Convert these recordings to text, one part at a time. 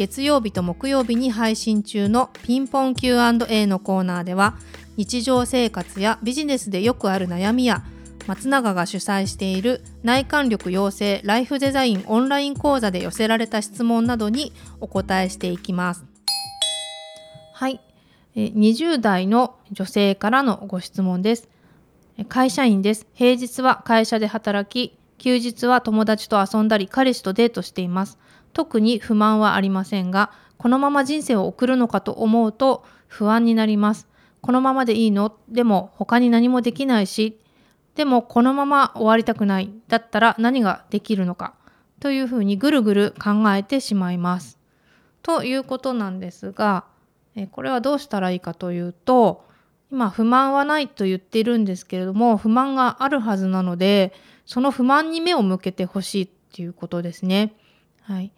月曜日と木曜日に配信中のピンポン Q&A のコーナーでは日常生活やビジネスでよくある悩みや松永が主催している内観力養成ライフデザインオンライン講座で寄せられた質問などにお答えしていきます。はい、20代の女性からのご質問です。会社員です。平日は会社で働き、休日は友達と遊んだり彼氏とデートしています。特に不満はありませんが、このまま人生を送るのかと思うと不安になります。このままでいいの？でも他に何もできないし、でもこのまま終わりたくない。だったら何ができるのか？というふうにぐるぐる考えてしまいます。ということなんですが、これはどうしたらいいかというと、今不満はないと言っているんですけれども、不満があるはずなので、その不満に目を向けてほしいっていうことですね。はい。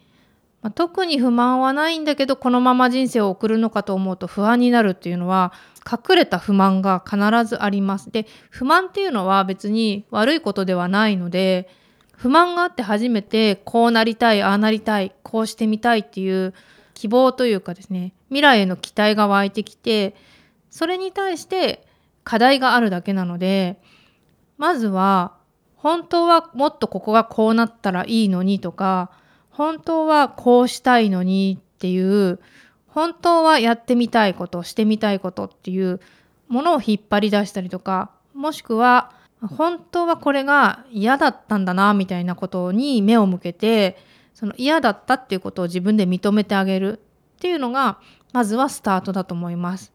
まあ、特に不満はないんだけどこのまま人生を送るのかと思うと不安になるっていうのは隠れた不満が必ずあります。で不満っていうのは別に悪いことではないので不満があって初めてこうなりたいああなりたいこうしてみたいっていう希望というかですね未来への期待が湧いてきてそれに対して課題があるだけなのでまずは本当はもっとここがこうなったらいいのにとか本当はこうしたいのにっていう本当はやってみたいことしてみたいことっていうものを引っ張り出したりとかもしくは本当はこれが嫌だったんだなみたいなことに目を向けてその嫌だったっていうことを自分で認めてあげるっていうのがまずはスタートだと思います。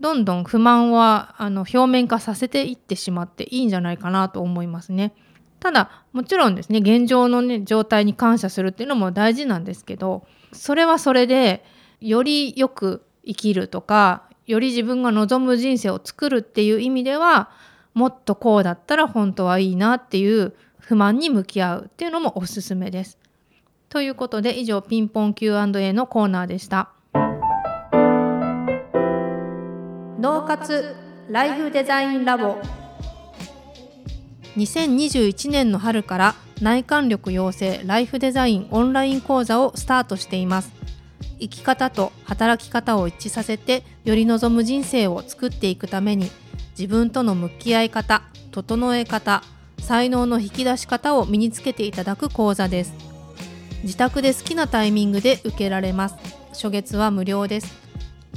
どんどん不満はあの表面化させていってしまっていいんじゃないかなと思いますね。ただもちろんですね現状のね状態に感謝するっていうのも大事なんですけどそれはそれでよりよく生きるとかより自分が望む人生を作るっていう意味ではもっとこうだったら本当はいいなっていう不満に向き合うっていうのもおすすめです。ということで以上ピンポン Q&A のコーナーでした。脳活ライフデザインラボ2021年の春から内観力養成ライフデザインオンライン講座をスタートしています。生き方と働き方を一致させてより望む人生を作っていくために自分との向き合い方整え方才能の引き出し方を身につけていただく講座です。自宅で好きなタイミングで受けられます。初月は無料です。